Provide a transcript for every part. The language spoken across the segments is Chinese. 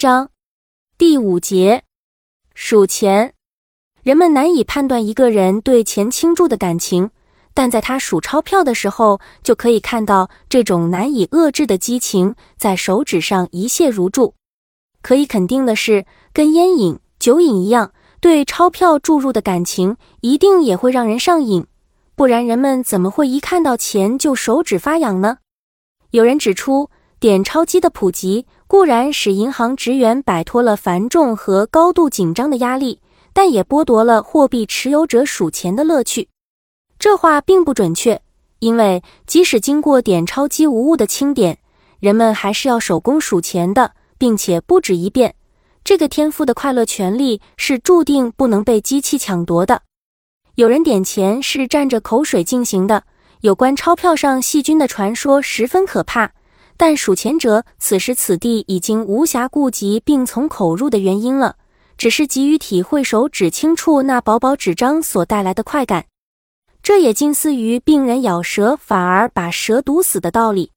章第五节数钱。人们难以判断一个人对钱倾注的感情，但在他数钞票的时候，就可以看到这种难以遏制的激情在手指上一泻如注。可以肯定的是，跟烟瘾、酒瘾一样，对钞票注入的感情一定也会让人上瘾，不然人们怎么会一看到钱就手指发痒呢？有人指出。点钞机的普及固然使银行职员摆脱了繁重和高度紧张的压力，但也剥夺了货币持有者数钱的乐趣。这话并不准确，因为即使经过点钞机无误的清点，人们还是要手工数钱的，并且不止一遍。这个天赋的快乐权利是注定不能被机器抢夺的。有人点钱是蘸着口水进行的，有关钞票上细菌的传说十分可怕。但数钱者此时此地已经无暇顾及病从口入的原因了，只是急于体会手指轻触那薄薄纸张所带来的快感。这也近似于病人咬舌反而把蛇毒死的道理。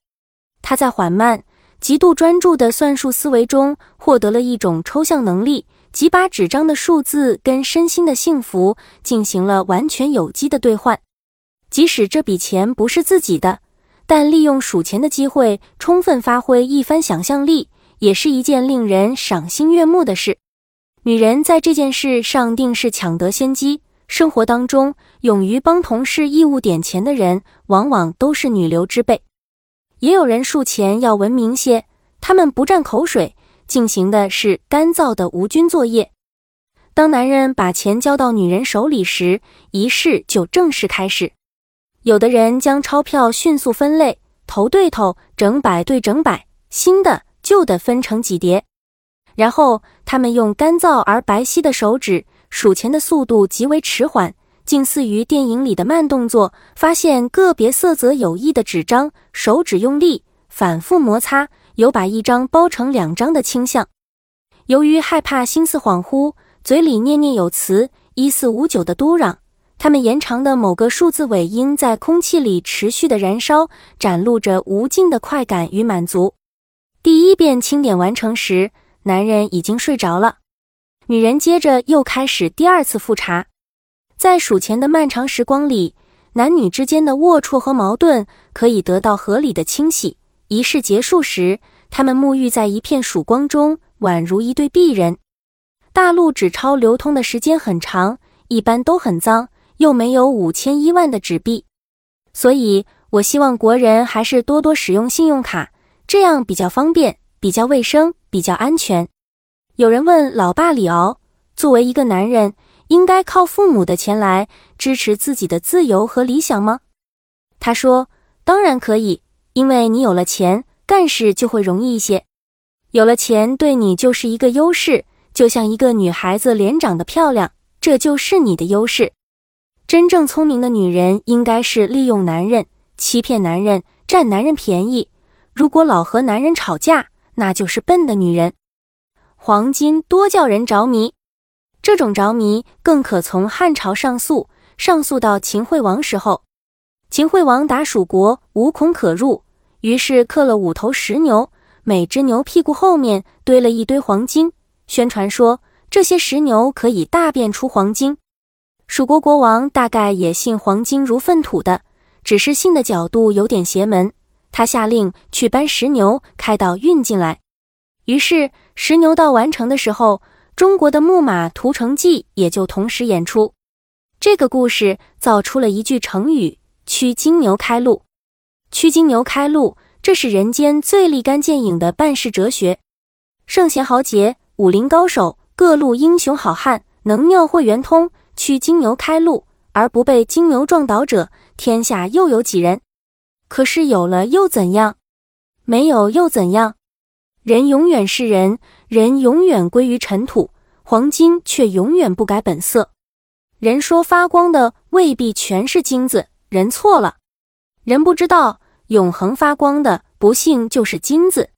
他在缓慢、极度专注的算术思维中获得了一种抽象能力，即把纸张的数字跟身心的幸福进行了完全有机的兑换，即使这笔钱不是自己的。但利用数钱的机会，充分发挥一番想象力，也是一件令人赏心悦目的事。女人在这件事上定是抢得先机。生活当中，勇于帮同事义务点钱的人，往往都是女流之辈。也有人数钱要文明些，他们不蘸口水，进行的是干燥的无菌作业。当男人把钱交到女人手里时，仪式就正式开始。有的人将钞票迅速分类，头对头，整百对整百，新的旧的分成几叠，然后他们用干燥而白皙的手指数钱的速度极为迟缓，近似于电影里的慢动作。发现个别色泽有异的纸张，手指用力反复摩擦，有把一张包成两张的倾向。由于害怕心思恍惚，嘴里念念有词，一四五九的嘟囔。他们延长的某个数字尾音在空气里持续的燃烧，展露着无尽的快感与满足。第一遍清点完成时，男人已经睡着了。女人接着又开始第二次复查。在数钱的漫长时光里，男女之间的龌龊和矛盾可以得到合理的清洗。仪式结束时，他们沐浴在一片曙光中，宛如一对璧人。大陆纸钞流通的时间很长，一般都很脏。又没有五千一万的纸币，所以我希望国人还是多多使用信用卡，这样比较方便、比较卫生、比较安全。有人问老爸李敖，作为一个男人，应该靠父母的钱来支持自己的自由和理想吗？他说：当然可以，因为你有了钱，干事就会容易一些。有了钱对你就是一个优势，就像一个女孩子脸长得漂亮，这就是你的优势。真正聪明的女人应该是利用男人、欺骗男人、占男人便宜。如果老和男人吵架，那就是笨的女人。黄金多叫人着迷，这种着迷更可从汉朝上溯，上溯到秦惠王时候。秦惠王打蜀国，无孔可入，于是刻了五头石牛，每只牛屁股后面堆了一堆黄金，宣传说这些石牛可以大便出黄金。蜀国国王大概也信黄金如粪土的，只是信的角度有点邪门。他下令去搬石牛，开道运进来。于是石牛道完成的时候，中国的木马屠城记也就同时演出。这个故事造出了一句成语：驱金牛开路。驱金牛开路，这是人间最立竿见影的办事哲学。圣贤豪杰、武林高手、各路英雄好汉，能庙会圆通。驱金牛开路，而不被金牛撞倒者，天下又有几人？可是有了又怎样？没有又怎样？人永远是人，人永远归于尘土，黄金却永远不改本色。人说发光的未必全是金子，人错了。人不知道永恒发光的，不幸就是金子。